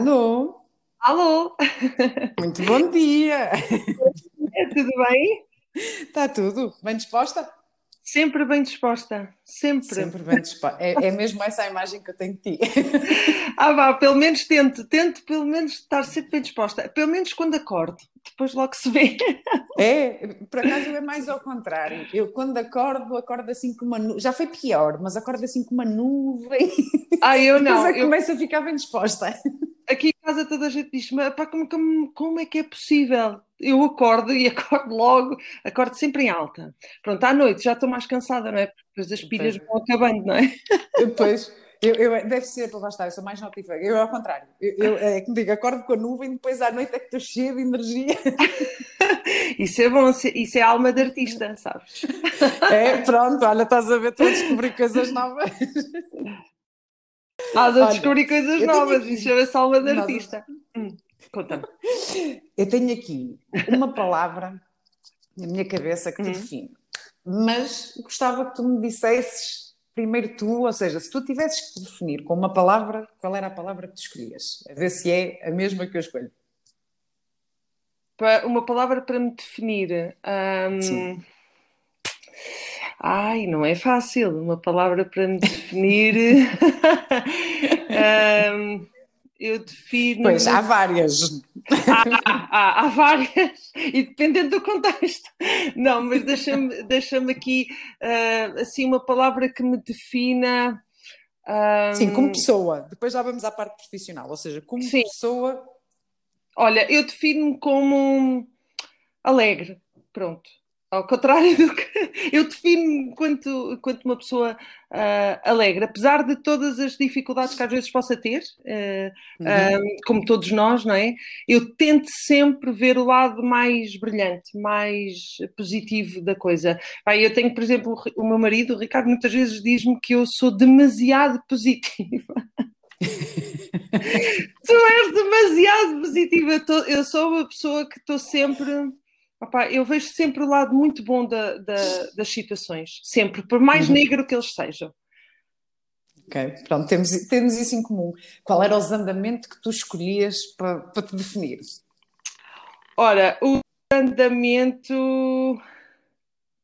Alô? Alô? Muito bom dia! Tudo bem? Está tudo? Bem disposta? Sempre bem disposta, sempre. Sempre bem disposta. É, é mesmo essa a imagem que eu tenho de ti. Ah, vá, pelo menos tento, tento pelo menos estar sempre bem disposta. Pelo menos quando acordo, depois logo se vê. É, por acaso é mais ao contrário. Eu quando acordo, acordo assim com uma nuvem. Já foi pior, mas acordo assim com uma nuvem. Ah, eu não. Depois é eu- começo a ficar bem disposta. Aqui em casa toda a gente diz, mas pá, como, como, como é que é possível? Eu acordo e acordo logo, acordo sempre em alta. Pronto, à noite já estou mais cansada, não é? Porque depois as pilhas Pois. vão acabando, não é? Depois, eu, eu- deve ser, lá está, eu sou mais notífera. Eu é ao contrário. Eu, eu, é que me digo, acordo com a nuvem, depois à noite é que estou cheia de energia. Isso é bom, isso é alma de artista, sabes? É, pronto, olha, estás a ver, estou a descobrir coisas novas. Estás a Olha, descobrir coisas novas, aqui- isso chama-se alma de Nós- artista. Hum, Conta-me. Eu tenho aqui uma palavra na minha cabeça que te Uhum. define, mas gostava que tu me dissesses primeiro tu, ou seja, se tu tivesses que definir com uma palavra, qual era a palavra que tu escolhias? A ver se é a mesma que eu escolho. Uma palavra para me definir. Ahm, Sim. Ai, não é fácil. Uma palavra para me definir. Ahm, eu defino. Pois, há várias. Há, há- há várias, e dependendo do contexto. Não, mas deixa-me deixa aqui ah, assim uma palavra que me defina. ahm, Sim, como pessoa. Depois já vamos à parte profissional, ou seja, como Sim. pessoa. Olha, eu defino-me como alegre, pronto. Ao contrário do que eu defino-me enquanto, enquanto uma pessoa ah, alegre, apesar de todas as dificuldades que às vezes possa ter, ah, Uhum. ah, como todos nós, não é? Eu tento sempre ver o lado mais brilhante, mais positivo da coisa. Pá, eu tenho, por exemplo, o meu marido, o Ricardo, muitas vezes diz-me que eu sou demasiado positiva. tu és demasiado positiva. Eu sou uma pessoa que estou sempre. Opá, eu vejo sempre o lado muito bom da- da- das situações, sempre, por mais Uhum. negro que eles sejam. Ok, pronto, temos, temos isso em comum. Qual era o andamento que tu escolhias para, para te definir? Ora, o andamento.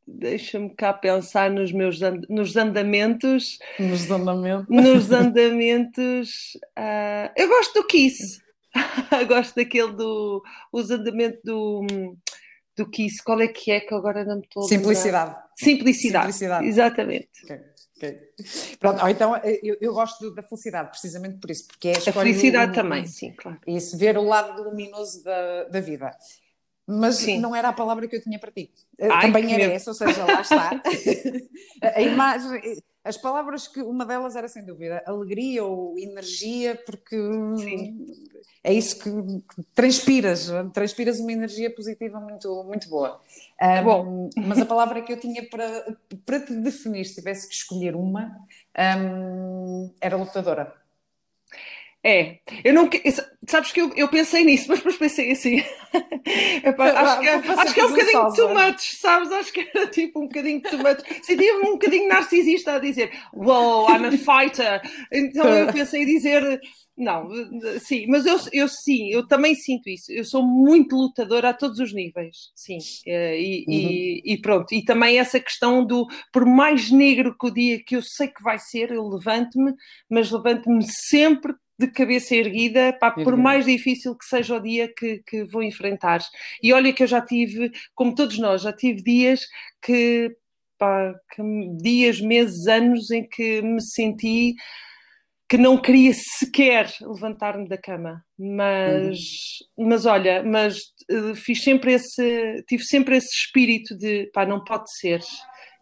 Deixa-me cá pensar nos meus and- nos andamentos. Nos andamentos. Nos andamentos. ah, eu gosto do Kiss. gosto daquele do. Os andamentos do. Do Kiss. Qual é que é que agora não me estou a lembrar? Simplicidade. Simplicidade. Simplicidade. Exatamente. Ok, ok. Pronto, ou então eu, eu gosto da felicidade, precisamente por isso, porque é A escolhe felicidade também, sim, claro. Isso, ver o lado luminoso da, da vida. Mas Sim. não era a palavra que eu tinha para ti. Ai, Também era medo. essa, ou seja, lá está. a, imagem, as palavras que uma delas era sem dúvida alegria ou energia, porque Sim. é isso que, transpiras, transpiras uma energia positiva muito, muito boa. Um, Bom. Mas a palavra que eu tinha para, para te definir, se tivesse que escolher uma, um, era lutadora. É, eu não. Sabes que eu, eu pensei nisso, mas depois pensei assim. Epá, acho, que, é- acho que é um bocadinho de tomates, sabes? Acho que era tipo um bocadinho de tomates. Sentia-me um bocadinho narcisista a dizer: Wow, I'm a fighter. Então eu pensei em dizer. Não, sim, mas eu, eu sim, eu também sinto isso. Eu sou muito lutadora a todos os níveis, sim. Eh, E, e- e pronto, e também essa questão do por mais negro que o dia que eu sei que vai ser, eu levanto-me, mas levanto-me sempre de cabeça erguida, pá, por mais difícil que seja o dia que, que vou enfrentar. E olha que eu já tive, como todos nós, já tive dias que, pá, que dias, meses, anos em que me senti que não queria sequer levantar-me da cama, mas, mas olha, mas eh, fiz sempre esse, tive sempre esse espírito de pá, não pode ser.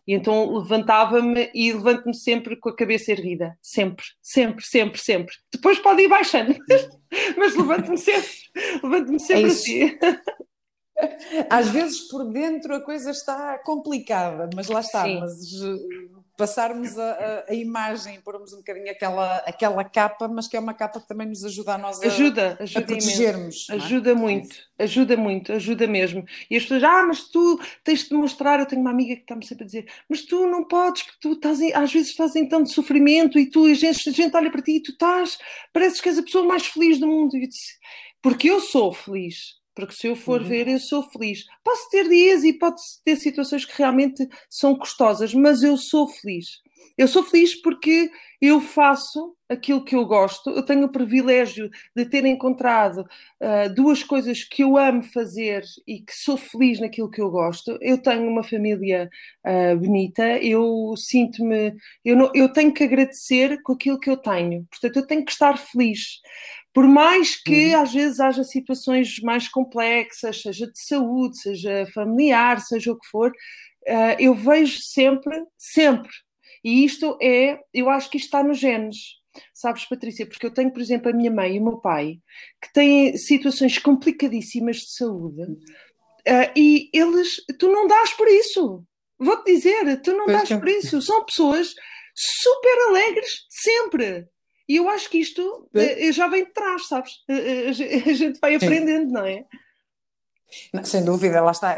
E então levantava-me e levanto-me sempre com a cabeça erguida, sempre, sempre, sempre, sempre. Depois pode ir baixando, mas levanto-me sempre, levanto-me sempre É assim. Às vezes por dentro a coisa está complicada, mas lá está, Sim. mas uh, passarmos a, a, imagem, pormos um bocadinho aquela, aquela capa, mas que é uma capa que também nos ajuda a nós a, ajuda, ajuda a protegermos. É? Ajuda muito, ajuda muito, ajuda mesmo. E as pessoas, ah, mas tu tens de mostrar, eu tenho uma amiga que está-me sempre a dizer, mas tu não podes, porque tu estás às vezes estás em tanto sofrimento e tu, a gente, a gente olha para ti e tu estás, pareces que és a pessoa mais feliz do mundo. E eu disse, porque eu sou feliz porque se eu for uhum. ver, eu sou feliz. Posso ter dias e pode ter situações que realmente são custosas, mas eu sou feliz. Eu sou feliz porque eu faço aquilo que eu gosto. Eu tenho o privilégio de ter encontrado uh, duas coisas que eu amo fazer e que sou feliz naquilo que eu gosto. Eu tenho uma família uh, bonita. Eu sinto-me. Eu, eu tenho que agradecer com aquilo que eu tenho. Portanto, eu tenho que estar feliz. Por mais que uhum. às vezes haja situações mais complexas, seja de saúde, seja familiar, seja o que for, uh, eu vejo sempre, sempre. E isto é, eu acho que isto está nos genes. Sabes, Patrícia, porque eu tenho, por exemplo, a minha mãe e o meu pai que têm situações complicadíssimas de saúde uh, e eles, tu não dás por isso. Vou-te dizer, tu não pois dás que... por isso. São pessoas super alegres sempre. E eu acho que isto é. já vem de trás, sabes? A gente vai aprendendo, não é? Não, sem dúvida, lá está.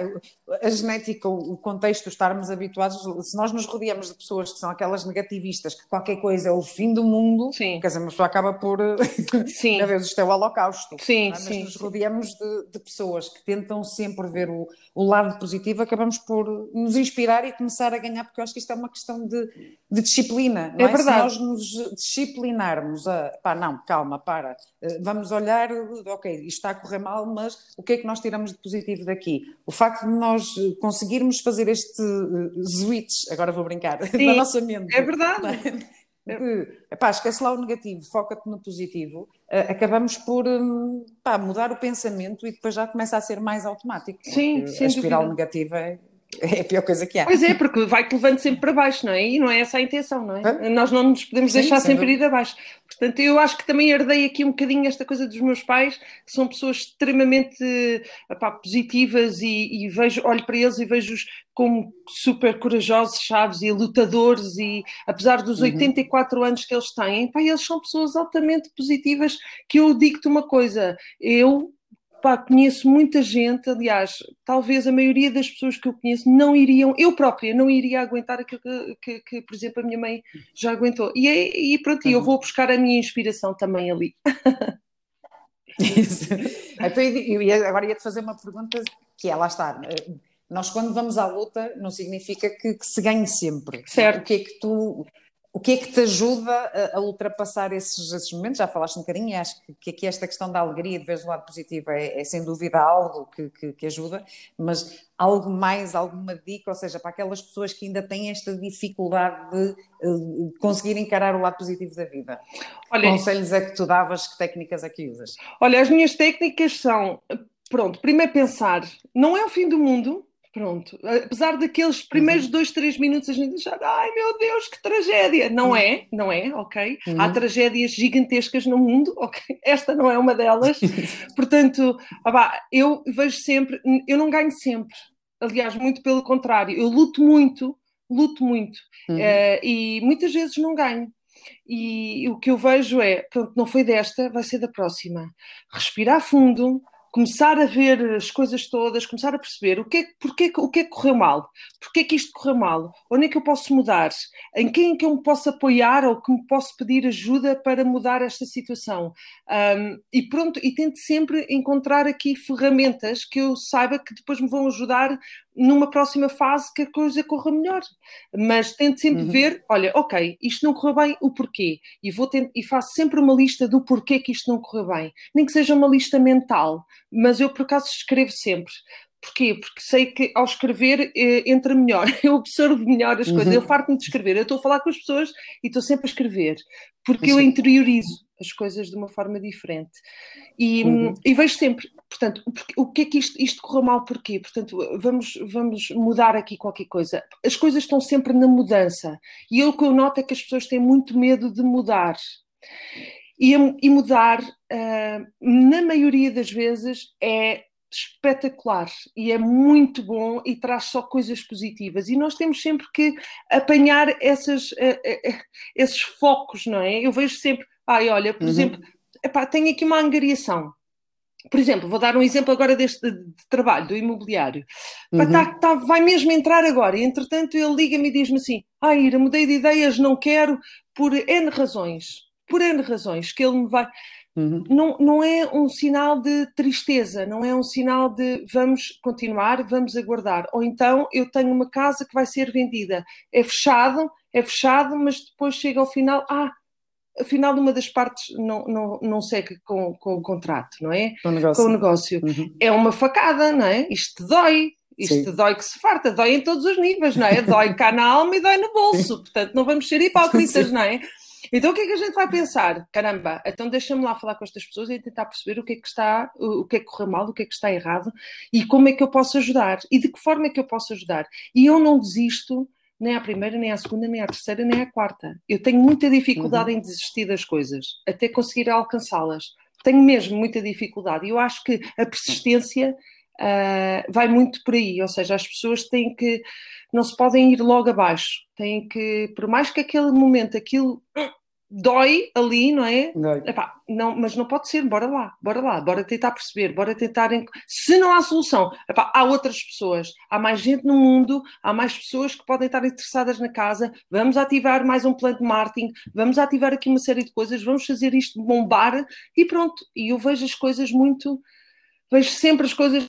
A genética, o contexto, estarmos habituados, se nós nos rodeamos de pessoas que são aquelas negativistas, que qualquer coisa é o fim do mundo, sim. quer dizer, uma pessoa acaba por. Sim. Às vezes isto é o holocausto. Sim, é? Mas sim. nos rodeamos de, de, pessoas que tentam sempre ver o, o, lado positivo, acabamos por nos inspirar e começar a ganhar, porque eu acho que isto é uma questão de, de disciplina. é, é verdade. Se nós nos disciplinarmos a. pá, não, calma, para. Eh, vamos olhar, ok, isto está a correr mal, mas o que é que nós tiramos de positivo daqui? O facto de nós conseguirmos fazer este eh, switch, agora vou brincar, Sim, na nossa mente. É verdade. De, epá, esquece lá o negativo, foca-te no positivo, uh, acabamos por um, pá, mudar o pensamento e depois já começa a ser mais automático. Sim, a espiral dúvida. negativa é, é a pior coisa que há. Pois é, porque vai-te levando sempre para baixo, não é? E não é essa a intenção, não é? Nós não nos podemos Sim, deixar sempre dúvida. ir abaixo. Portanto, eu acho que também herdei aqui um bocadinho esta coisa dos meus pais, que são pessoas extremamente epá, positivas e, e, vejo, olho para eles e vejo-os como super corajosos, chaves e lutadores e apesar dos uhum. 84 anos que eles têm, pá, eles são pessoas altamente positivas que eu digo-te uma coisa, eu pá, conheço muita gente, aliás, talvez a maioria das pessoas que eu conheço não iriam, eu própria não iria aguentar aquilo que, que, que por exemplo, a minha mãe já aguentou. E, é, e pronto, uhum. eu vou buscar a minha inspiração também ali. Isso. Então, eu agora ia-te fazer uma pergunta que é, lá está, nós quando vamos à luta não significa que, que se ganhe sempre. Certo. O que é que tu o que é que te ajuda a, ultrapassar esses, esses, momentos? Já falaste um bocadinho acho que, que aqui esta questão da alegria, de vez do lado positivo, é, é sem dúvida algo que, que, que, ajuda, mas algo mais, alguma dica, ou seja, para aquelas pessoas que ainda têm esta dificuldade de, de conseguir encarar o lado positivo da vida. Olha, Conselhos é que tu davas, que técnicas é que usas? Olha, as minhas técnicas são, pronto, primeiro pensar, não é o fim do mundo, Pronto, apesar daqueles primeiros uhum. dois, três minutos a gente achar, ai meu Deus, que tragédia! Não uhum. é, não é, ok? Uhum. Há tragédias gigantescas no mundo, ok? Esta não é uma delas. Portanto, eu vejo sempre, eu não ganho sempre. Aliás, muito pelo contrário, eu luto muito, luto muito. Uh, e muitas vezes não ganho. E o que eu vejo é, pronto, não foi desta, vai ser da próxima. Respirar fundo, começar a ver as coisas todas, começar a perceber o que é, porque, o que é que correu mal, porque é que isto correu mal, onde é que eu posso mudar, em quem é que eu me posso apoiar ou que me posso pedir ajuda para mudar esta situação. Um, e pronto, e tento sempre encontrar aqui ferramentas que eu saiba que depois me vão ajudar numa próxima fase que a coisa corra melhor. Mas tento sempre uhum. ver, olha, ok, isto não correu bem, o porquê? E, vou e faço sempre uma lista do porquê que isto não correu bem. Nem que seja uma lista mental, mas eu por acaso escrevo sempre. Porquê? Porque sei que ao escrever eh, entra melhor, eu observo melhor as coisas, uhum. eu farto-me de escrever, eu estou a falar com as pessoas e estou sempre a escrever, porque eu interiorizo as coisas de uma forma diferente. E, uhum. e vejo sempre, portanto, o, que é que isto, isto correu mal porquê? Portanto, vamos, vamos mudar aqui qualquer coisa. As coisas estão sempre na mudança. E o que eu noto é que as pessoas têm muito medo de mudar. E, e mudar, na maioria das vezes, é espetacular e é muito bom e traz só coisas positivas. E nós temos sempre que apanhar essas, uh, uh, esses focos, não é? Eu vejo sempre, ai, olha, por uhum. exemplo, epá, tenho aqui uma angariação. Por exemplo, vou dar um exemplo agora deste de, de trabalho, do imobiliário. Uhum. Tá, tá, vai mesmo entrar agora, e entretanto ele liga-me e diz-me assim: Ah, Ira, mudei de ideias, não quero, por N razões. Por N razões, que ele me vai. Uhum. Não, não é um sinal de tristeza, não é um sinal de vamos continuar, vamos aguardar. Ou então eu tenho uma casa que vai ser vendida, é fechado, é fechado, mas depois chega ao final, ah, afinal uma das partes não, não, não segue com, com o contrato, não é? Com o negócio. Com o negócio. Uhum. É uma facada, não é? Isto dói. Isto Sim. dói que se farta, dói em todos os níveis, não é? Dói cá na alma e dói no bolso. Portanto, não vamos ser hipócritas, Sim. não é? Então o que é que a gente vai pensar? Caramba, então deixa-me lá falar com estas pessoas e tentar perceber o que é que está, o que é que correu mal, o que é que está errado e como é que eu posso ajudar e de que forma é que eu posso ajudar. E eu não desisto nem à primeira, nem à segunda, nem à terceira, nem à quarta. Eu tenho muita dificuldade uhum. em desistir das coisas, até conseguir alcançá-las. Tenho mesmo muita dificuldade. E eu acho que a persistência uh, vai muito por aí, ou seja, as pessoas têm que, não se podem ir logo abaixo, têm que, por mais que aquele momento aquilo dói ali, não é? Epá, não, mas não pode ser, bora lá, bora lá, bora tentar perceber, bora tentar. Se não há solução, epá, há outras pessoas, há mais gente no mundo, há mais pessoas que podem estar interessadas na casa. Vamos ativar mais um plano de marketing, vamos ativar aqui uma série de coisas, vamos fazer isto bombar e pronto. E eu vejo as coisas muito, vejo sempre as coisas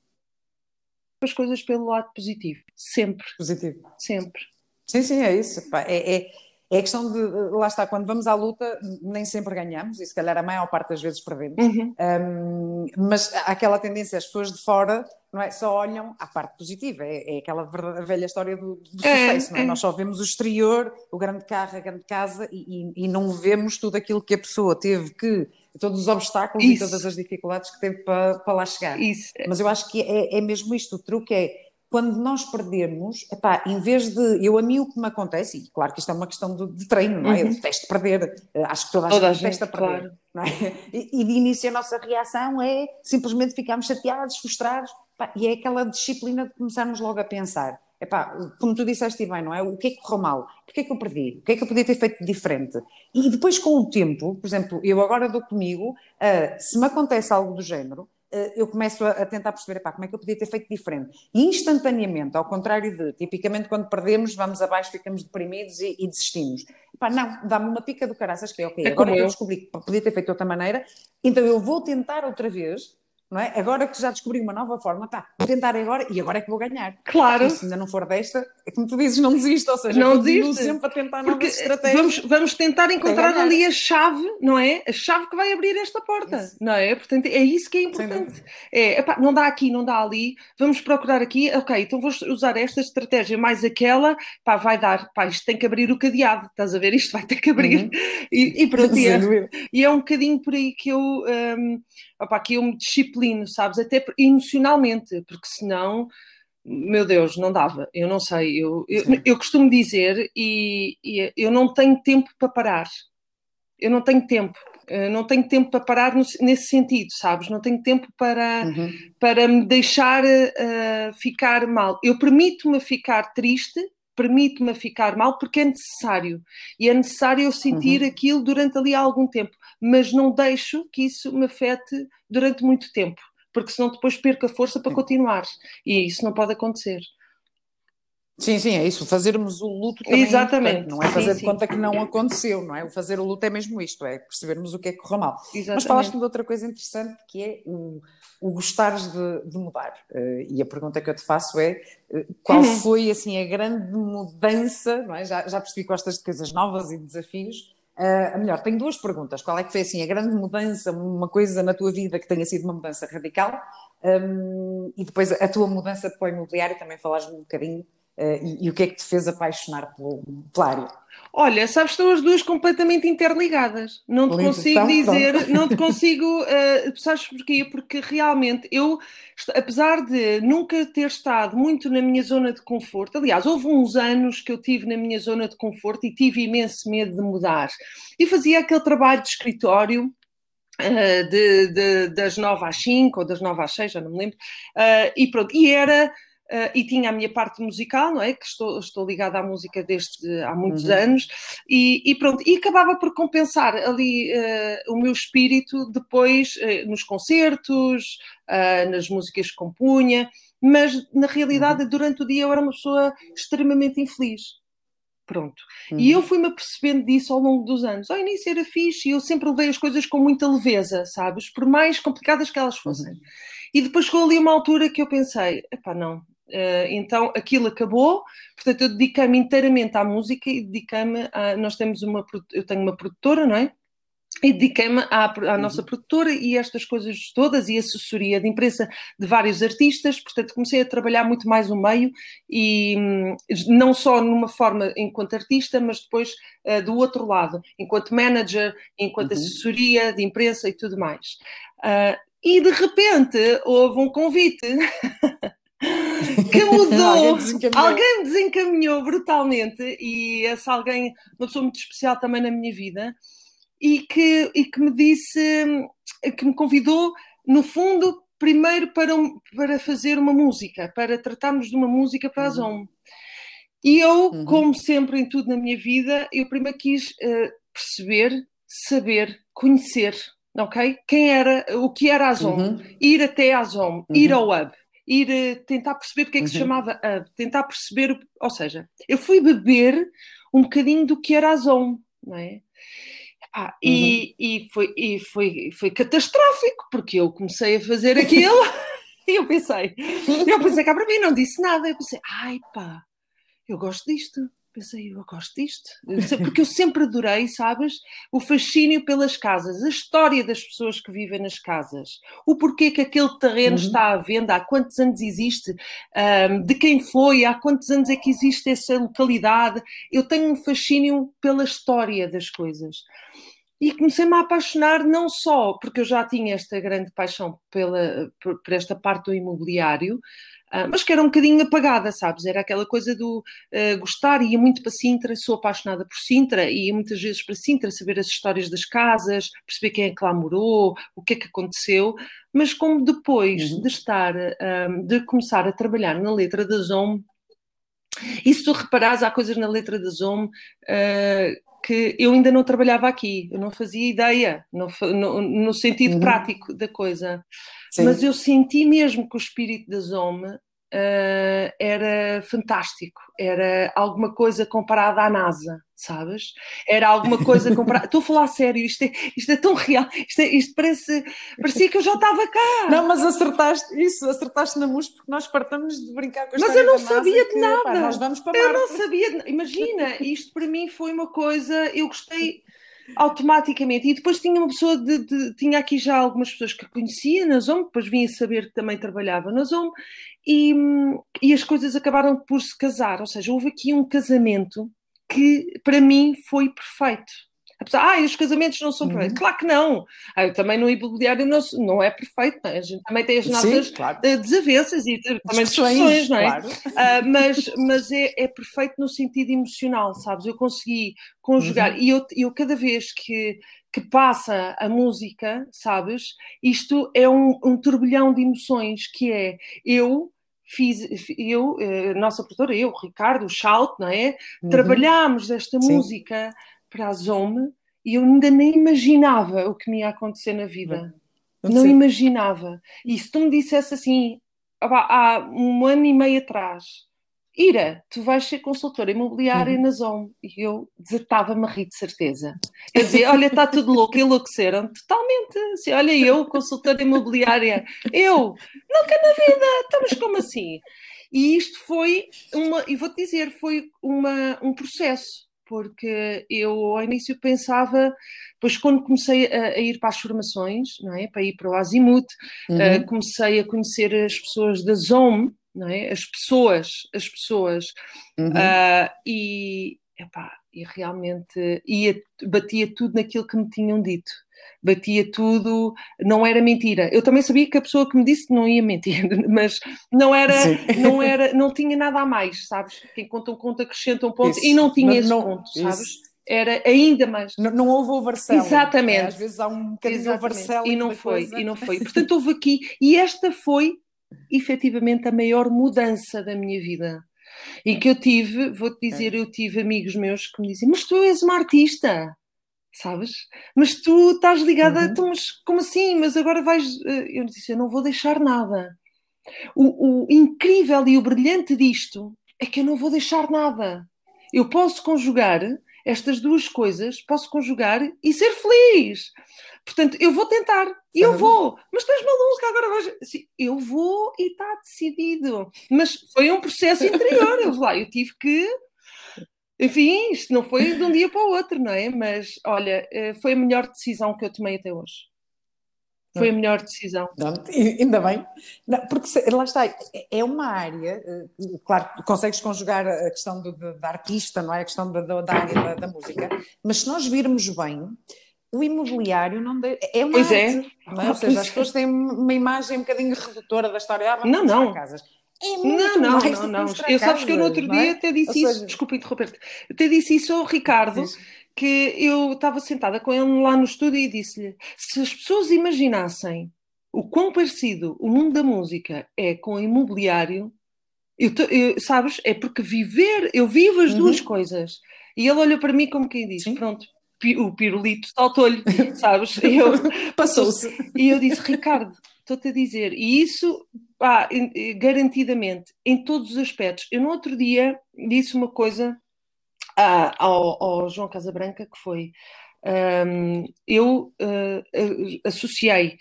as coisas pelo lado positivo, sempre. Positivo. Sempre. Sim, sim, é isso. É, é, é a questão de, lá está, quando vamos à luta, nem sempre ganhamos, e se calhar a maior parte das vezes perdemos, uhum. um, mas há aquela tendência, as pessoas de fora não é, só olham a parte positiva, é, é aquela velha história do, do é, sucesso, é, é? nós só vemos o exterior, o grande carro, a grande casa, e, e, e, não vemos tudo aquilo que a pessoa teve que, todos os obstáculos Isso. e todas as dificuldades que teve para, para lá chegar. Isso. Mas eu acho que é, é mesmo isto, o truque é quando nós perdemos, epá, em vez de. Eu, a mim, o que me acontece, e claro que isto é uma questão de, de treino, não é? Uhum. Eu detesto perder, eh, acho que toda a toda gente detesta perder. Claro. Não é? e, e, de início a nossa reação é simplesmente ficarmos chateados, frustrados, epá, e é aquela disciplina de começarmos logo a pensar. Epá, como tu disseste bem, não é? O que é que correu mal? O que é que eu perdi? O que é que eu podia ter feito diferente? E depois, com o tempo, por exemplo, eu agora dou comigo, uh, se me acontece algo do género, eu começo a, tentar perceber epá, como é que eu podia ter feito diferente. E instantaneamente, ao contrário de, tipicamente, quando perdemos, vamos abaixo, ficamos deprimidos e, e desistimos. Epá, não, dá-me uma pica do caraças que é ok, é agora que eu descobri que podia ter feito de outra maneira, então eu vou tentar outra vez não é? Agora que já descobri uma nova forma, tá, vou tentar agora e agora é que vou ganhar. Claro. se ainda não for desta, é como tu dizes, não desiste, ou seja, não desiste. sempre a tentar Porque novas estratégias. Vamos, vamos tentar encontrar ali a chave, não é? A chave que vai abrir esta porta, isso. não é? Portanto, é isso que é importante. É, epá, não dá aqui, não dá ali, vamos procurar aqui, ok, então vou usar esta estratégia mais aquela, pá, vai dar, pá, isto tem que abrir o cadeado, estás a ver? Isto vai ter que abrir. Uhum. E, e, pronto, e é, e é um bocadinho por aí que eu. Um, opa, que eu me disciplino, sabes? Até emocionalmente, porque senão, meu Deus, não dava. Eu não sei. Eu, eu, eu costumo dizer, e, e, eu não tenho tempo para parar. Eu não tenho tempo. Eu não tenho tempo para parar nesse sentido, sabes? Não tenho tempo para, uhum. para me deixar uh, ficar mal. Eu permito-me ficar triste permite-me ficar mal porque é necessário. E é necessário eu sentir uhum. aquilo durante ali algum tempo, mas não deixo que isso me afete durante muito tempo, porque senão depois perco a força para continuar. E isso não pode acontecer. Sim, sim, é isso. Fazermos o luto também é Exatamente. É não é fazer sim, de conta que não aconteceu, não é? O fazer o luto é mesmo isto, é percebermos o que é que correu mal. Exatamente. Mas falaste-me de outra coisa interessante que é o, o gostares de, de mudar. Uh, e a pergunta que eu te faço é uh, qual uhum. foi assim a grande mudança, não é? Já, já percebi que gostas de coisas novas e de desafios. Uh, melhor, tenho duas perguntas. Qual é que foi assim a grande mudança, uma coisa na tua vida que tenha sido uma mudança radical? Um, e depois a tua mudança para o imobiliário, também falaste um bocadinho e, e, o que é que te fez apaixonar pelo, pela área? Olha, sabes, estão as duas completamente interligadas. Não te Lindo, consigo então, dizer, pronto. não te consigo. Uh, sabes porquê? Porque realmente eu, apesar de nunca ter estado muito na minha zona de conforto, aliás, houve uns anos que eu tive na minha zona de conforto e tive imenso medo de mudar. E fazia aquele trabalho de escritório Uh, de, de, das 9 às 5 ou das 9 às 6, já não me lembro, uh, e pronto, e era Uh, e tinha a minha parte musical, não é? Que estou, estou ligada à música desde há muitos uhum. anos, e, e, pronto, e acabava por compensar ali uh, o meu espírito depois uh, nos concertos, nas músicas que compunha, mas na realidade, uhum. durante o dia eu era uma pessoa extremamente infeliz. Pronto. Uhum. E eu fui-me apercebendo disso ao longo dos anos. Ao início era fixe e eu sempre levei as coisas com muita leveza, sabes? Por mais complicadas que elas fossem. Uhum. E depois chegou ali uma altura que eu pensei: epá, não, então aquilo acabou, portanto eu dediquei-me inteiramente à música e dediquei-me a. Nós temos uma. Eu tenho uma produtora, não é? E dediquei-me à, à, nossa uhum. produtora e estas coisas todas e assessoria de imprensa de vários artistas, portanto comecei a trabalhar muito mais o meio e hum, não só numa forma enquanto artista, mas depois uh, do outro lado, enquanto manager, enquanto uhum. assessoria de imprensa e tudo mais. Uh, e de repente houve um convite que mudou. alguém, desencaminhou. alguém desencaminhou brutalmente e esse alguém, uma pessoa muito especial também na minha vida, e que, e que me disse, que me convidou, no fundo, primeiro para, para fazer uma música, para tratarmos de uma música para a uhum. Zom. E eu, uhum. como sempre em tudo na minha vida, eu primeiro quis uh, perceber, saber, conhecer, ok? Quem era, o que era a Zom, uhum. ir até a Zom, ir uhum. ao Hub ir eh, tentar perceber porque é que uhum. se chamava Hub, tentar perceber, ou seja, eu fui beber um bocadinho do que era a Zone, não é? Ah, uhum. e, e, foi, e foi, foi catastrófico, porque eu comecei a fazer aquilo e eu pensei, eu pensei cá para mim, não disse nada, eu pensei, ai pá, eu gosto disto pensei, eu gosto disto. Porque eu sempre adorei, sabes, o fascínio pelas casas, a história das pessoas que vivem nas casas, o porquê que aquele terreno uhum. está à venda, há quantos anos existe, um, de quem foi, há quantos anos é que existe essa localidade. Eu tenho um fascínio pela história das coisas. E comecei-me a apaixonar não só porque eu já tinha esta grande paixão pela, por, por esta parte do imobiliário, Uh, mas que era um bocadinho apagada, sabes? Era aquela coisa do uh, gostar, ia muito para Sintra, sou apaixonada por Sintra, ia muitas vezes para Sintra saber as histórias das casas, perceber quem é que lá morou, o que é que aconteceu, mas como depois uhum. de estar, um, de começar a trabalhar na letra da ZOM, e se tu reparares, há coisas na letra da ZOM uh, que eu ainda não trabalhava aqui, eu não fazia ideia, no, no, no sentido uhum. prático da coisa. Sim. Mas eu senti mesmo que o espírito da Zoma uh, era fantástico, era alguma coisa comparada à NASA, sabes? Era alguma coisa comparada. Estou a falar sério, isto é, isto é tão real, isto, é, isto parece. parecia que eu já estava cá. Não, mas acertaste isso, acertaste na música porque nós partamos de brincar com a Mas eu não sabia de nada. Pá, nós vamos para Eu não sabia, imagina, isto para mim foi uma coisa, eu gostei automaticamente. E depois tinha uma pessoa de, de, tinha aqui já algumas pessoas que conhecia na Zoom, depois vinha saber que também trabalhava na Zoom, e, e as coisas acabaram por se casar. Ou seja, houve aqui um casamento que para mim foi perfeito. A pessoa, ah, os casamentos não são perfeitos. Uhum. Claro que não. Ah, também no imobiliário não, não é perfeito. Não é? A gente também tem as nossas Sim, claro. Eh, desavenças e também discussões, não é? Claro. Uh, mas mas é, é, perfeito no sentido emocional, sabes? Eu consegui conjugar. Uhum. E eu, eu cada vez que, que passa a música, sabes? Isto é um, um turbilhão de emoções que é eu fiz, eu, eh, nossa produtora, eu, o Ricardo, o Shout, não é? Uhum. Trabalhámos esta Sim. música para a Zome e eu ainda nem imaginava o que me ia acontecer na vida. Não, não imaginava. E se tu me dissesse assim, há um ano e meio atrás, Ira, tu vais ser consultora imobiliária uhum. na Zome. E eu desatava-me a rir de certeza. Eu dizia, olha, está tudo louco, enlouqueceram totalmente. Assim, olha, eu, consultora imobiliária, eu, nunca na vida, estamos então, como assim? E isto foi uma, e vou-te dizer, foi uma, um processo porque eu ao início pensava, depois quando comecei a, a, ir para as formações, não é? para ir para o Azimuth, uhum. uh, comecei a conhecer as pessoas da ZOM, não é? as pessoas, as pessoas, uhum. uh, e, epá, e realmente ia, batia tudo naquilo que me tinham dito batia tudo, não era mentira. Eu também sabia que a pessoa que me disse não ia mentir, mas não era, não era, não tinha nada a mais, sabes? Quem conta um conto acrescenta um ponto isso. e não tinha não, esse não, ponto, sabes? Isso. era ainda mais. Não, não houve overselling. É? Exatamente. É? Às vezes há um bocadinho overselling. E não foi, coisa. e não foi. Portanto, houve aqui, e esta foi efetivamente a maior mudança da minha vida. Em que eu tive, vou-te dizer, é. eu tive amigos meus que me diziam, mas tu és uma artista, sabes? Mas tu estás ligada, uhum. então, mas como assim? Mas agora vais. Eh, eu disse, eu não vou deixar nada. O, o incrível e o brilhante disto é que eu não vou deixar nada. Eu posso conjugar estas duas coisas, posso conjugar e ser feliz. Portanto, eu vou tentar, eu vou, mas estás maluca, agora vais. Assim, eu vou e está decidido. Mas foi um processo interior, eu lá, eu tive que. Enfim, isto não foi de um dia para o outro, não é? Mas olha, eh, foi a melhor decisão que eu tomei até hoje. Foi a melhor decisão. Não, ainda bem. Não, porque lá está, é uma área, eh, claro, consegues conjugar a questão do, da artista, não é? A questão da, da área da, da, música, mas se nós virmos bem, o imobiliário não de, é uma pois é. arte, é. não é? Ou seja, as pessoas têm uma imagem um bocadinho redutora da história. Ah, não, não. Casas. É não, não, não, não. Eu sabes que eu no outro dia é? até disse isso, desculpa interromper-te, até disse isso ao Ricardo. Que eu estava sentada com ele lá no estúdio e disse-lhe: se as pessoas imaginassem o quão parecido o mundo da música é com o imobiliário, eu, eu, sabes, é porque viver, eu vivo as uhum. duas coisas. E ele olhou para mim como quem diz: Sim. pronto, o pirulito saltou-lhe, sabes? Passou-se. E eu disse: Ricardo, estou-te a dizer, e isso ah, garantidamente, em todos os aspectos. Eu no outro dia disse uma coisa ah, ao, ao, João Casabranca, que foi um, eu uh, associei.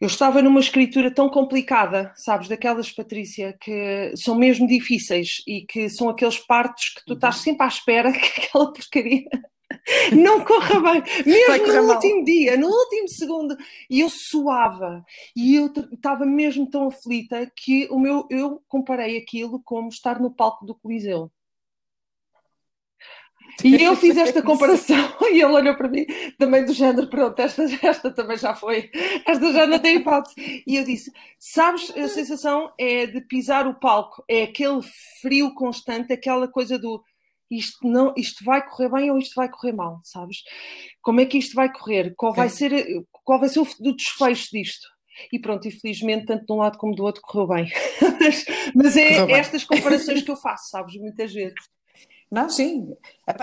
Eu estava numa escritura tão complicada, sabes, daquelas, Patrícia, que são mesmo difíceis e que são aqueles partos que tu estás uhum. sempre à espera que aquela porcaria não corra bem, mesmo no mal. último dia, no último segundo, e eu suava, e eu estava mesmo tão aflita que o meu, eu comparei aquilo como estar no palco do Coliseu. E eu fiz esta comparação e ele olhou para mim também do género, pronto, esta, esta também já foi, esta já não tem hipótese. E eu disse: Sabes, a sensação é de pisar o palco, é aquele frio constante, aquela coisa do isto, não, isto vai correr bem ou isto vai correr mal, sabes? Como é que isto vai correr? Qual vai ser, qual vai ser o desfecho disto? E pronto, infelizmente, tanto de um lado como do outro correu bem. mas, mas é estas comparações que eu faço, sabes, muitas vezes. Não, sim.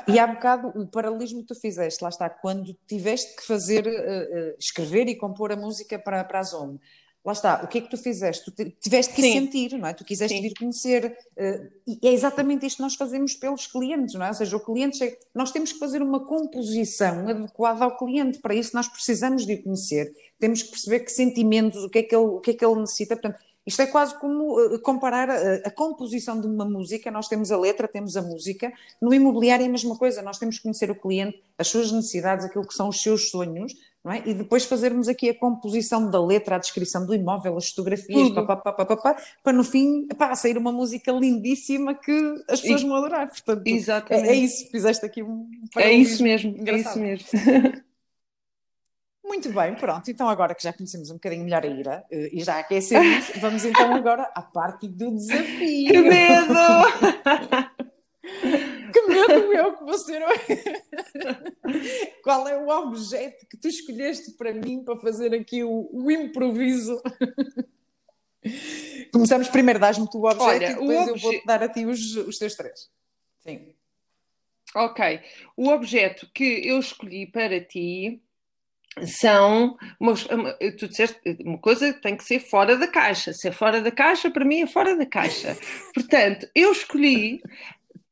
E há bocado o paralelismo que tu fizeste, lá está, quando tiveste que fazer, uh, escrever e compor a música para, para a Zone. Lá está, o que é que tu fizeste? Tu tiveste que sim. sentir, não é? Tu quiseste sim. vir conhecer. Uh, e é exatamente isto que nós fazemos pelos clientes, não é? Ou seja, o cliente chega, nós temos que fazer uma composição adequada ao cliente. Para isso, nós precisamos de o conhecer. Temos que perceber que sentimentos, o que é que ele, o que é que ele necessita. Portanto, isto é quase como uh, comparar a, a, composição de uma música. Nós temos a letra, temos a música. No imobiliário é a mesma coisa. Nós temos que conhecer o cliente, as suas necessidades, aquilo que são os seus sonhos, é? E depois fazermos aqui a composição da letra, a descrição do imóvel, as fotografias, pá, pá, pá, para no fim pá, sair uma música lindíssima que as pessoas e... vão adorar. Portanto, Exatamente. É, é, isso. Fizeste aqui um. É isso mesmo. Engraçado. É isso mesmo. Muito bem, pronto. Então, agora que já conhecemos um bocadinho melhor a Ira eh, e já aquecemos, vamos então agora à parte do desafio. Que medo! que medo eu que você não é. Qual é o objeto que tu escolheste para mim para fazer aqui o, o improviso? Começamos primeiro, dás-me tu o objeto Olha, e depois obje... eu vou-te dar a ti os, os teus três. Sim. Ok. O objeto que eu escolhi para ti são uma, tu disseste uma coisa tem que ser fora da caixa. Se é fora da caixa, para mim é fora da caixa. Portanto, eu escolhi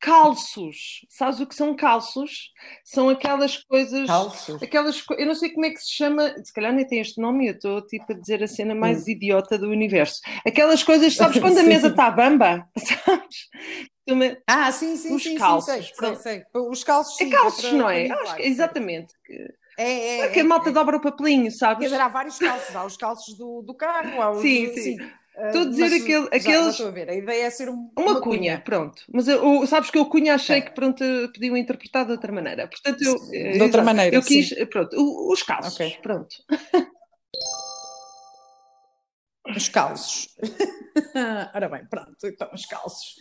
calços. Sabes o que são calços? São aquelas coisas. Calços. Aquelas, eu não sei como é que se chama, se calhar nem tem este nome, eu estou tipo a dizer a cena mais hum. idiota do universo. Aquelas coisas, sabes quando a mesa está bamba? Sabes? Ah, sim, sim, os sim, calços. Sim, sei, sei, sei. Os calços. Sim, é calços, não é? Exatamente. É, é, é, que a malta é, dobra o papelinho, sabes? Quer dizer, há vários calços. Há os calços do, do carro, há os. Sim, sim. sim. Estou a dizer Mas, aquele, aqueles. Já, estou a ver, a ideia é ser um, uma, uma cunha. cunha. pronto. Mas eu, sabes que eu cunha achei é. que pronto, podiam interpretar de outra maneira. Portanto, eu, de outra exato, maneira. Eu quis, sim. pronto, os calços. Okay. Pronto. Os calços. Ora bem, pronto, então os calços.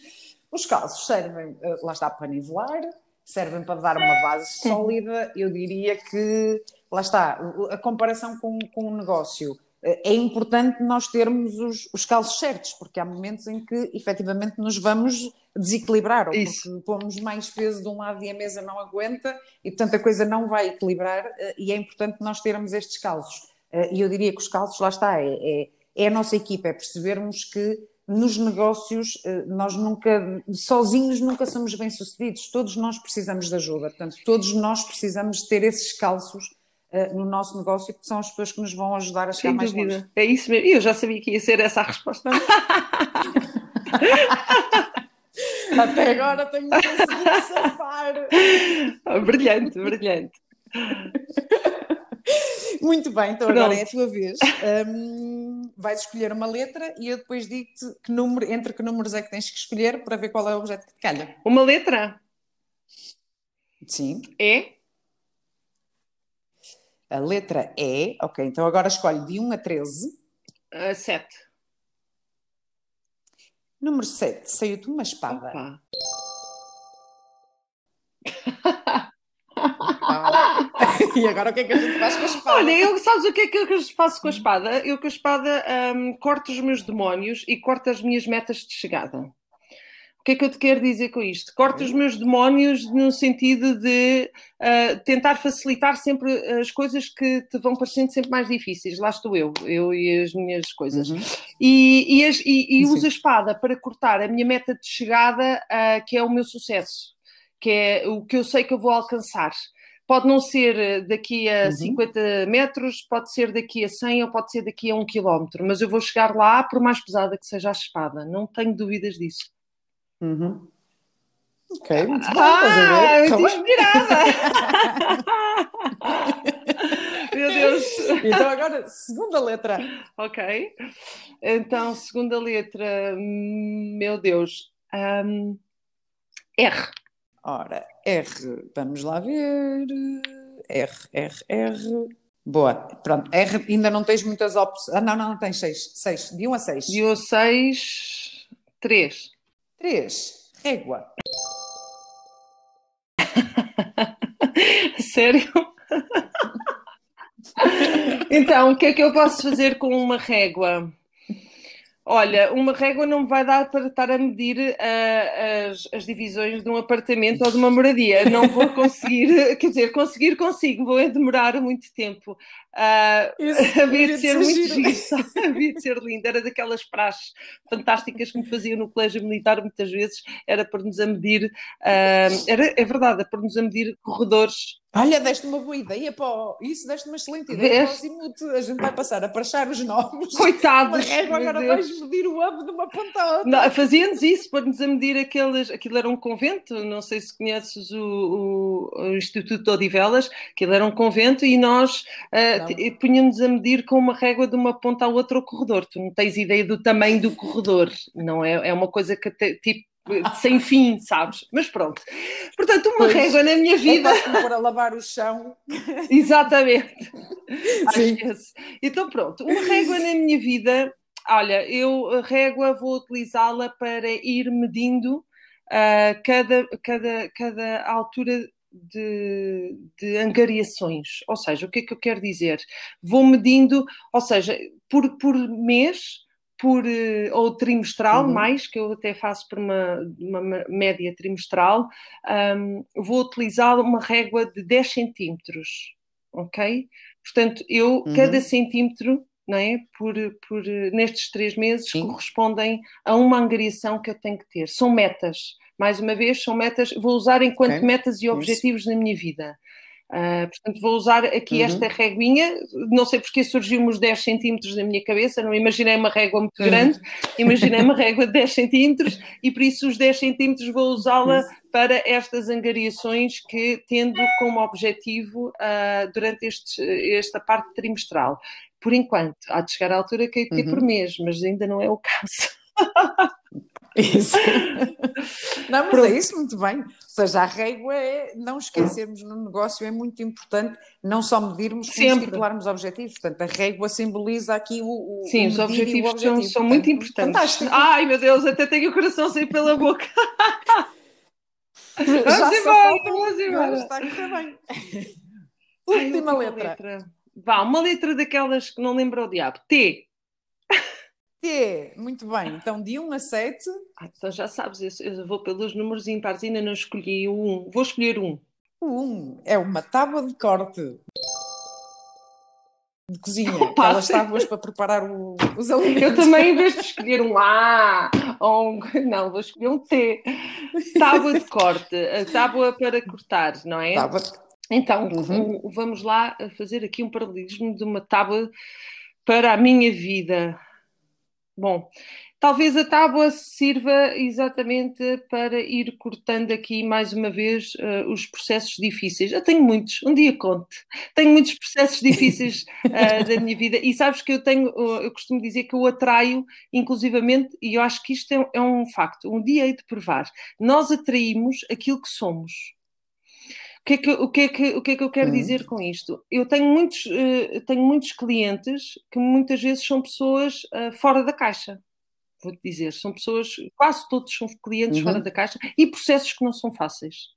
Os calços servem, eh, lá está, para nivelar, servem para dar uma base sólida, eu diria que, lá está, a comparação com, com um negócio é importante nós termos os, os calços certos, porque há momentos em que efetivamente nos vamos desequilibrar, ou Isso. porque pomos mais peso de um lado e a mesa não aguenta, e portanto a coisa não vai equilibrar, eh, e é importante nós termos estes calços. Eh, e eu diria que os calços, lá está, é, é, é a nossa equipa, é percebermos que nos negócios eh, nós nunca, sozinhos nunca somos bem-sucedidos, todos nós precisamos de ajuda, portanto todos nós precisamos ter esses calços uh, no nosso negócio, porque são as pessoas que nos vão ajudar a chegar Sem mais dúvida. longe. É isso mesmo. Eu já sabia que ia ser essa a resposta. Até agora tenho conseguido safar. brilhante, brilhante. Muito bem, então Pronto. agora é a tua vez. Um, vais escolher uma letra e eu depois digo-te que número, entre que números é que tens que escolher para ver qual é o objeto que te calha. Uma letra? Sim. É? A letra E, ok, então agora escolhe de 1 a 13. Uh, 7. Número 7, saiu-te uma espada. Opa. e agora o que é que a gente faz com a espada? Olha, eu, sabes o que é que eu faço com a espada? Eu com a espada um, corto os meus demónios e corto as minhas metas de chegada. O que é que eu te quero dizer com isto? Corto os meus demónios no sentido de uh, tentar facilitar sempre as coisas que te vão parecendo sempre mais difíceis. Lá estou eu, eu e as minhas coisas. Uhum. E, e, as, e, e uso a espada para cortar a minha meta de chegada, uh, que é o meu sucesso, que é o que eu sei que eu vou alcançar. Pode não ser daqui a uhum. 50 metros, pode ser daqui a 100 ou pode ser daqui a 1 quilómetro, mas eu vou chegar lá por mais pesada que seja a espada, não tenho dúvidas disso. Uhum. Ok, muito bem. Ah, muito inspirada! Meu Deus! Então agora, segunda letra. Ok. Então, segunda letra, meu Deus. Um, R. Ora, R, vamos lá ver. R, R, R. Boa, pronto. R, ainda não tens muitas opções. Ah, não, não, não tens seis. Seis, de um a seis. De um a seis, três. 3. Régua. Sério? então, o que é que eu posso fazer com uma régua? Olha, uma régua não me vai dar para estar a medir uh, as, as, divisões de um apartamento ou de uma moradia. Não vou conseguir, quer dizer, conseguir consigo, vou demorar muito tempo. Uh, Isso, havia de ser muito giro, havia de ser lindo. Era daquelas praxes fantásticas que me faziam no colégio militar muitas vezes, era para nos a medir, uh, era, é verdade, para nos a medir corredores Olha, deste uma boa ideia o... Isso, deste uma excelente ideia para o Zimuth. A gente vai passar a prachar os novos. Coitados! Mas agora vais medir o hub de uma ponta a outra. Fazia-nos isso, para nos a medir aqueles... Aquilo era um convento, não sei se conheces o, o, o Instituto de Odivelas, aquilo era um convento e nós uh, punhamos a medir com uma régua de uma ponta à outra o corredor. Tu não tens ideia do tamanho do corredor, não é? É uma coisa que, tipo, sem fim, sabes? Mas pronto. Portanto, uma pois, régua na minha vida. É para lavar o chão. Exatamente. Então, pronto, uma régua na minha vida. Olha, eu a régua vou utilizá-la para ir medindo uh, cada, cada, cada altura de, de angariações. Ou seja, o que é que eu quero dizer? Vou medindo, ou seja, por, por mês por, eh, ou trimestral, uhum. mais, que eu até faço por uma, uma média trimestral, um, vou utilizar uma régua de 10 centímetros, ok? Portanto, eu, uhum. cada centímetro, não é, por, por, nestes três meses, Sim. correspondem a uma angariação que eu tenho que ter. São metas. Mais uma vez, são metas, vou usar enquanto okay. metas e objetivos Isso. na minha vida. Uh, portanto, vou usar aqui uhum. esta reguinha, não sei porque surgiu uns 10 centímetros na minha cabeça, não imaginei uma régua muito grande, uhum. imaginei uma régua de 10 centímetros e por isso os 10 centímetros vou usá-la para estas angariações que tendo como objetivo uh, durante este, esta parte trimestral. Por enquanto, há de chegar à altura que é ter uhum. por mês, mas ainda não é o caso. Isso. Não, mas Pronto. é isso, muito bem. Ou seja, a régua é não esquecermos no negócio, é muito importante não só medirmos, como estipularmos objetivos. Portanto, a régua simboliza aqui o. o Sim, os objetivos objetivo. são, são muito importantes. Fantástico. Ai, meu Deus, até tenho o coração sair pela boca. Vamos Já embora, vamos embora. Está a correr bem. Ai, Última última letra. Vá, uma letra daquelas que não lembra o diabo. T. T. Muito bem. Então, de 1 a 7. Ah, então já sabes, eu, eu vou pelos números impares, ainda não escolhi o 1. Vou escolher um. O 1 é uma tábua de corte de cozinha. Opa, Aquelas tábuas para preparar o- os alimentos. Eu também, em vez de escolher um A ou um. Não, vou escolher um T. Tábua de corte. A tábua para cortar, não é? Tábua Então, Uhum. vamos lá fazer aqui um paralelismo de uma tábua para a minha vida. Bom, talvez a tábua sirva exatamente para ir cortando aqui mais uma vez eh, os processos difíceis. Eu tenho muitos, um dia conto. Tenho muitos processos difíceis eh, da minha vida e sabes que eu tenho, eu costumo dizer que eu atraio, inclusivamente, e eu acho que isto é, é um facto, um dia hei de provar. Nós atraímos aquilo que somos. O que, é que, o, que é que, o que é que eu quero Hum. dizer com isto? Eu tenho muitos, eh, tenho muitos clientes que muitas vezes são pessoas eh, fora da caixa. Vou-te dizer, são pessoas, quase todos são clientes Uhum. fora da caixa e processos que não são fáceis.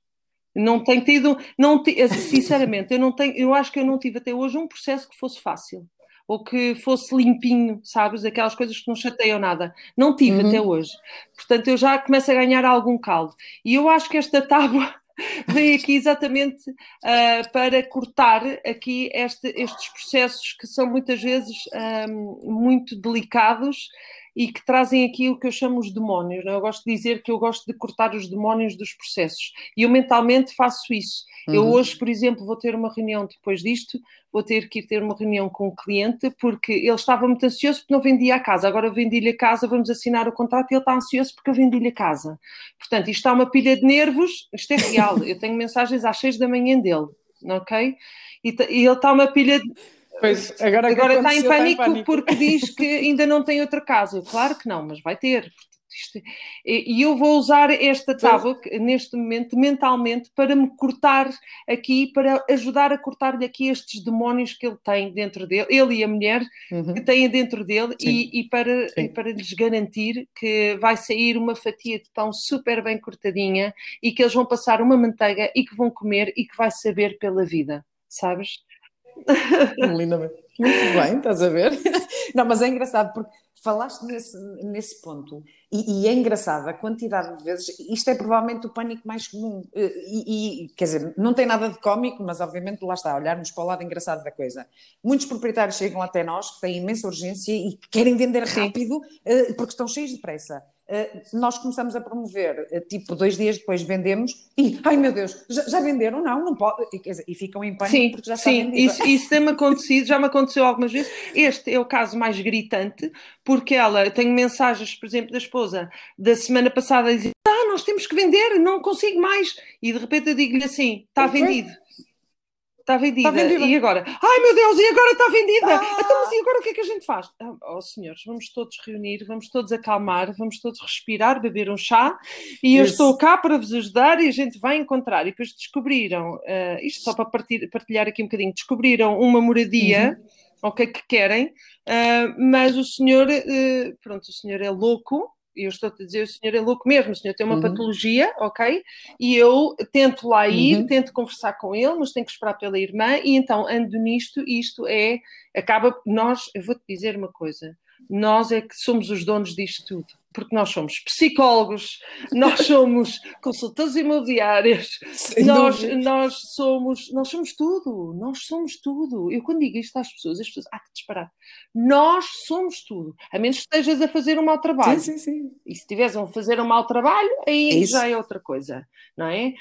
Não tenho tido, não eh, sinceramente, eu não tenho, eu acho que eu não tive até hoje um processo que fosse fácil ou que fosse limpinho, sabes? Aquelas coisas que não chateiam nada. Não tive Uhum. até hoje. Portanto, eu já começo a ganhar algum caldo. E eu acho que esta tábua vem aqui exatamente ah, para cortar aqui este- estes processos que são muitas vezes ahm, muito delicados e que trazem aqui o que eu chamo os demónios. não é? Eu gosto de dizer que eu gosto de cortar os demónios dos processos. E eu mentalmente faço isso. Eu Uhum. hoje, por exemplo, vou ter uma reunião depois disto, vou ter que ir ter uma reunião com o cliente, porque ele estava muito ansioso porque não vendia a casa. Agora eu vendi-lhe a casa, vamos assinar o contrato e ele está ansioso porque eu vendi-lhe a casa. Portanto, isto está uma pilha de nervos, isto é real. Eu tenho mensagens às seis da manhã dele, ok? E, e ele está uma pilha de. Pois, agora, Agora está em aconteceu, pânico, porque diz que ainda não tem outra casa. Claro que não, mas vai ter. Isto- E eu vou usar esta tábua neste momento mentalmente para me cortar aqui, para ajudar a cortar-lhe aqui estes demónios que ele tem dentro dele, ele e a mulher Uhum. que têm dentro dele e, e para, e para lhes garantir que vai sair uma fatia de pão super bem cortadinha e que eles vão passar uma manteiga e que vão comer e que vai saber pela vida, sabes? Lindamente. Muito bem, estás a ver? Não, mas é engraçado porque falaste nesse, nesse ponto e, e é engraçado a quantidade de vezes. Isto é provavelmente o pânico mais comum. Eh, E, e, quer dizer, não tem nada de cómico, mas obviamente lá está, olharmos para o lado engraçado da coisa. Muitos proprietários chegam até nós que têm imensa urgência e querem vender rápido eh, porque estão cheios de pressa. Uh, nós começamos a promover, uh, tipo, dois dias depois vendemos e, ai meu Deus, já, já venderam? Não, não pode. E, dizer, e ficam em pânico Sim, porque já está sim, vendido. isso, isso tem-me acontecido, já me aconteceu algumas vezes. Este é o caso mais gritante, porque ela, eu tenho mensagens, por exemplo, da esposa da semana passada a dizer: Ah, nós temos que vender, não consigo mais. E de repente eu digo-lhe assim: Está vendido. Está vendida. Está vendida. E agora? Ai meu Deus, e agora está vendida? Ah! Então, mas e agora o que é que a gente faz? Ah, oh senhores, vamos todos reunir, vamos todos acalmar, vamos todos respirar, beber um chá e eu Isso. estou cá para vos ajudar e a gente vai encontrar. E depois descobriram, ah, isto só para partir- partilhar aqui um bocadinho, descobriram uma moradia, ok, que querem, ah, mas o senhor, eh, pronto, o senhor é louco. Eu estou-te a dizer, o senhor é louco mesmo, o senhor tem uma Uhum. patologia, ok? E eu tento lá ir, Uhum. tento conversar com ele, mas tenho que esperar pela irmã, e então ando nisto, e isto é, acaba, nós, eu vou-te dizer uma coisa, nós é que somos os donos disto tudo, porque nós somos psicólogos, nós somos consultores imobiliários, nós, nós somos, nós somos tudo, nós somos tudo. Eu quando digo isto às pessoas, as pessoas, ah, que disparate. Nós somos tudo, a menos que estejas a fazer um mau trabalho. Sim, sim, sim. E se estiveres a fazer um mau trabalho, aí É já é outra coisa, não é?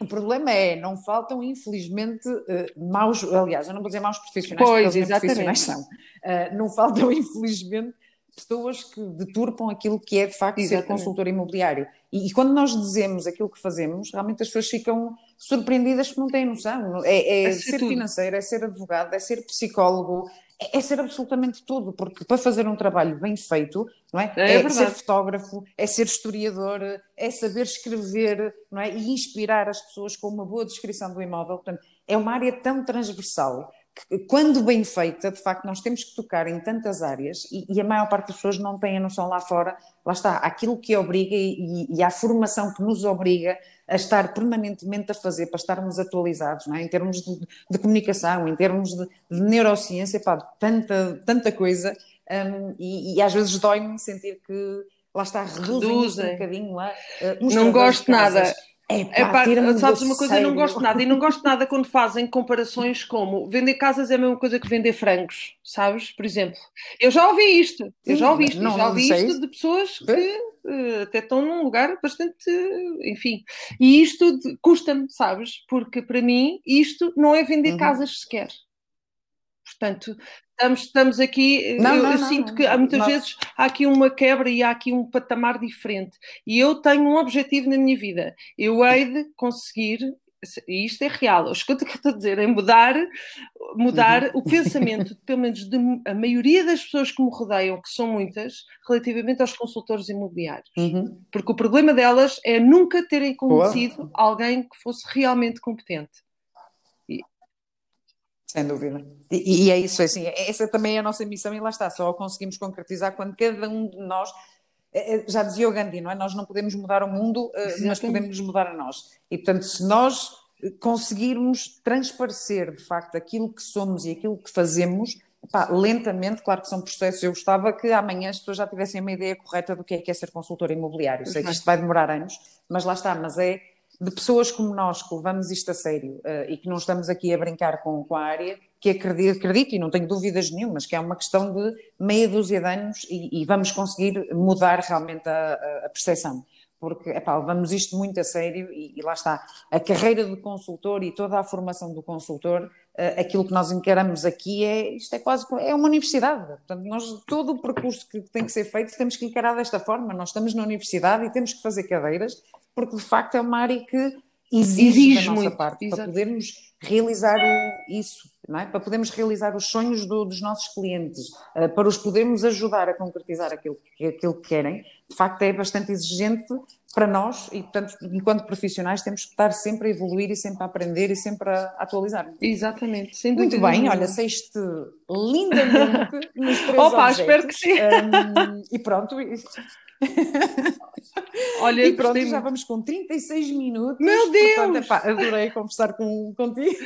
O problema é, não faltam, infelizmente, eh, maus, aliás, eu não vou dizer maus profissionais, Pois, porque eles exatamente. profissionais são. Eh, não faltam, infelizmente, pessoas que deturpam aquilo que é, de facto, ser Exatamente. consultor imobiliário. E, e quando nós dizemos aquilo que fazemos, realmente as pessoas ficam surpreendidas que não têm noção. É, é É ser ser tudo. financeiro, é ser advogado, é ser psicólogo, é, é ser absolutamente tudo, porque para fazer um trabalho bem feito, não é? É verdade. ser fotógrafo, é ser historiador, é saber escrever, não é? E inspirar as pessoas com uma boa descrição do imóvel. Portanto, é uma área tão transversal quando bem feita, de facto, nós temos que tocar em tantas áreas e, e, a maior parte das pessoas não tem a noção lá fora, lá está, aquilo que obriga e, e a formação que nos obriga a estar permanentemente a fazer para estarmos atualizados, é? em termos de, de, comunicação, em termos de, de neurociência, pá, tanta, tanta coisa, um, e, e, às vezes dói-me sentir que lá está, reduzem, reduzem. um bocadinho lá. Uh, não gosto nada. É pá, sabes uma coisa, eu não gosto nada. E não gosto nada quando fazem comparações como vender casas é a mesma coisa que vender frangos, sabes? Por exemplo, eu já ouvi isto, eu já ouvi isto, não, já ouvi isto de pessoas que uh, até estão num lugar bastante, enfim. E isto custa-me, sabes? Porque para mim isto não é vender uhum. casas sequer. Portanto, estamos, estamos aqui. Não, eu, não, eu não, sinto que muitas vezes há aqui uma quebra e há aqui um patamar diferente. E eu tenho um objetivo na minha vida. Eu hei de conseguir. E isto é real, escuta o que eu estou a dizer, é mudar, mudar uhum. o pensamento, pelo menos de a maioria das pessoas que me rodeiam, que são muitas, relativamente aos consultores imobiliários. Uhum. Porque o problema delas é nunca terem conhecido Boa. alguém que fosse realmente competente. Sem dúvida. E, e, é isso, é assim, essa também é a nossa missão e lá está, só a conseguimos concretizar quando cada um de nós, é, é, já dizia o Gandhi, não é? Nós não podemos mudar o mundo, eh, mas podemos mudar a nós. E portanto, se nós conseguirmos transparecer de facto aquilo que somos e aquilo que fazemos, pá, lentamente, claro que são processos, eu gostava que amanhã as pessoas já tivessem uma ideia correta do que é que é ser consultor imobiliário. Sei que isto vai demorar anos, mas lá está, mas é de pessoas como nós que levamos isto a sério uh, e que não estamos aqui a brincar com, com a área, que acredito, acredito, e não tenho dúvidas nenhumas, que é uma questão de meia dúzia de anos e, e vamos conseguir mudar realmente a, a, percepção. Porque epá, levamos isto muito a sério e, e, lá está. A carreira do consultor e toda a formação do consultor, uh, aquilo que nós encaramos aqui é, isto é quase, é uma universidade. Portanto, nós, todo o percurso que tem que ser feito temos que encarar desta forma. Nós estamos na universidade e temos que fazer cadeiras porque de facto é uma área que exige, exige da nossa muito, parte exatamente. para podermos realizar isso, é? para podermos realizar os sonhos do, dos nossos clientes, uh, para os podermos ajudar a concretizar aquilo, aquilo que querem, de facto é bastante exigente para nós e, portanto, enquanto profissionais temos que estar sempre a evoluir e sempre a aprender e sempre a atualizar. Exatamente, sem Muito bem, olha, saíste lindamente nos três Opa, objetos. espero que sim. Um, e pronto, Olha, e pronto, já vamos com 36 minutos. Meu Deus! Portanto, epá, adorei conversar com, contigo.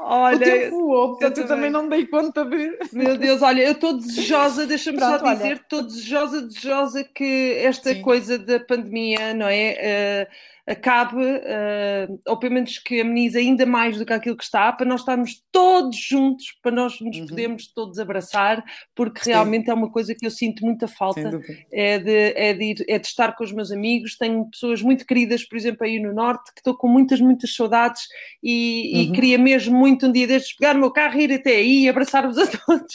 Olha, voou, portanto eu, também não dei conta de. Meu Deus, olha, eu estou desejosa, deixa-me só dizer, estou desejosa, desejosa que esta Sim. coisa da pandemia, não é? Uh, acabe, uh, ou pelo menos que amenize ainda mais do que aquilo que está, para nós estarmos todos juntos, para nós nos uhum. podermos todos abraçar, porque Sim. realmente é uma coisa que eu sinto muita falta, é de, é, de ir, é de estar com os meus amigos, tenho pessoas muito queridas, por exemplo, aí no Norte, que estou com muitas, muitas saudades e, uhum. e queria mesmo muito um dia destes pegar o meu carro e ir até aí e abraçar-vos a todos.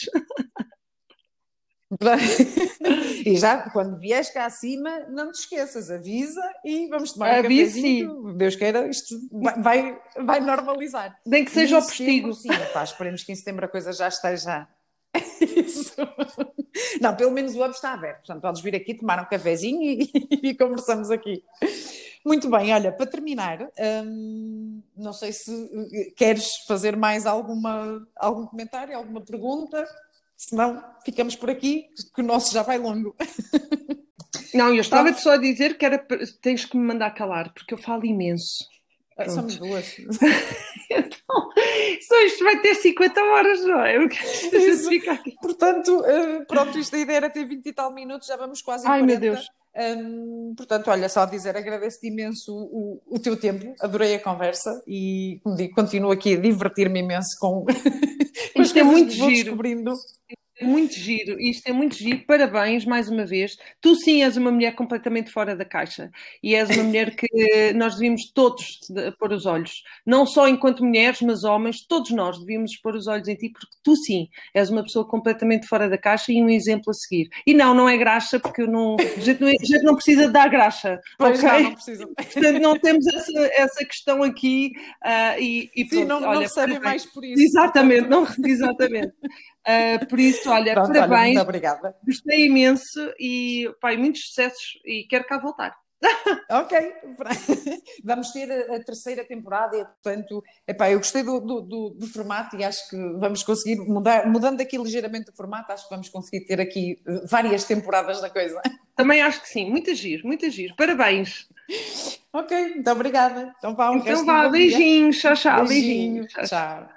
e já quando vies cá acima, não te esqueças, avisa e vamos tomar um cafezinho. Deus queira, isto vai, vai normalizar. Nem que seja o postigo. Sim, pá, esperemos que em setembro a coisa já esteja. Isso. Não, pelo menos o hub está aberto. Portanto, podes vir aqui tomar um cafezinho e, e conversamos aqui. Muito bem, olha, para terminar, hum, não sei se queres fazer mais alguma, algum comentário, alguma pergunta. Senão ficamos por aqui, que o nosso já vai longo. Não, eu estava-te só a dizer que era, tens que me mandar calar, porque eu falo imenso. Pronto. Somos duas. então, só isto vai ter 50 horas, não é? Eu Portanto, uh, pronto, isto a ideia era ter 20 e tal minutos, já vamos quase em Ai, 40. meu Deus. Portanto, olha, só dizer, agradeço-te imenso o, o, teu tempo, adorei a conversa e, digo, continuo aqui a divertir-me imenso com, com Isto é muito giro. descobrindo. É muito giro, isto é muito giro, parabéns mais uma vez. Tu sim és uma mulher completamente fora da caixa e és uma mulher que nós devíamos todos pôr os olhos, não só enquanto mulheres, mas homens, todos nós devíamos pôr os olhos em ti, porque tu sim és uma pessoa completamente fora da caixa e um exemplo a seguir. E não, não é graxa, porque eu não, a, gente não, a gente não precisa dar graxa, pois ok? Não, não precisa. Portanto, não temos essa, essa questão aqui uh, e, e pronto, Sim, não, olha, não recebem mais por isso. Exatamente, não, exatamente. Uh, por isso, olha, Pronto, parabéns. Olha, muito obrigada. Gostei imenso e pai, muitos sucessos e quero cá voltar. ok, vamos ter a, terceira temporada e, portanto, epá, eu gostei do, do, do, do, formato e acho que vamos conseguir mudar, mudando aqui ligeiramente o formato, acho que vamos conseguir ter aqui várias temporadas da coisa. Também acho que sim, muito giro, muito giro. Parabéns. Ok, muito obrigada. Então vá, um então vá, beijinhos, tchau, tchau. Beijinhos, beijinhos tchau. tchau.